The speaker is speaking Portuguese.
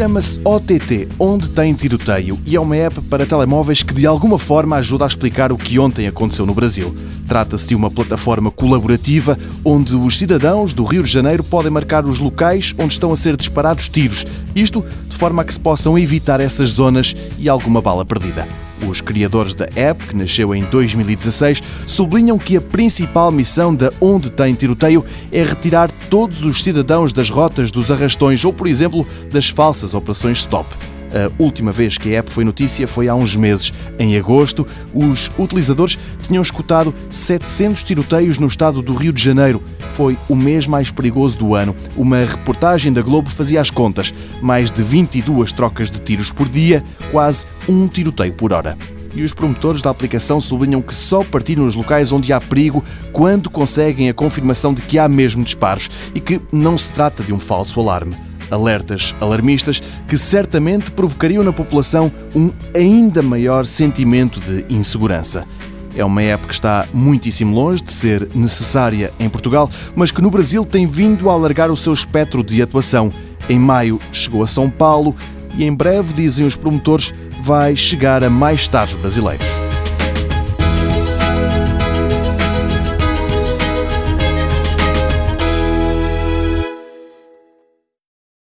Chama-se OTT, Onde Tem Tiroteio, e é uma app para telemóveis que de alguma forma ajuda a explicar o que ontem aconteceu no Brasil. Trata-se de uma plataforma colaborativa onde os cidadãos do Rio de Janeiro podem marcar os locais onde estão a ser disparados tiros, isto de forma a que se possam evitar essas zonas e alguma bala perdida. Os criadores da app, que nasceu em 2016, sublinham que a principal missão da Onde Tem Tiroteio é retirar todos os cidadãos das rotas dos arrastões ou, por exemplo, das falsas operações stop. A última vez que a app foi notícia foi há uns meses. Em agosto, os utilizadores tinham escutado 700 tiroteios no estado do Rio de Janeiro. Foi o mês mais perigoso do ano. Uma reportagem da Globo fazia as contas. Mais de 22 trocas de tiros por dia, quase um tiroteio por hora e os promotores da aplicação sublinham que só partilham os locais onde há perigo quando conseguem a confirmação de que há mesmo disparos e que não se trata de um falso alarme alertas alarmistas que certamente provocariam na população um ainda maior sentimento de insegurança. É uma época que está muitíssimo longe de ser necessária em Portugal, mas que no Brasil tem vindo a alargar o seu espectro de atuação. Em maio chegou a São Paulo e em breve, dizem os promotores, vai chegar a mais estados brasileiros.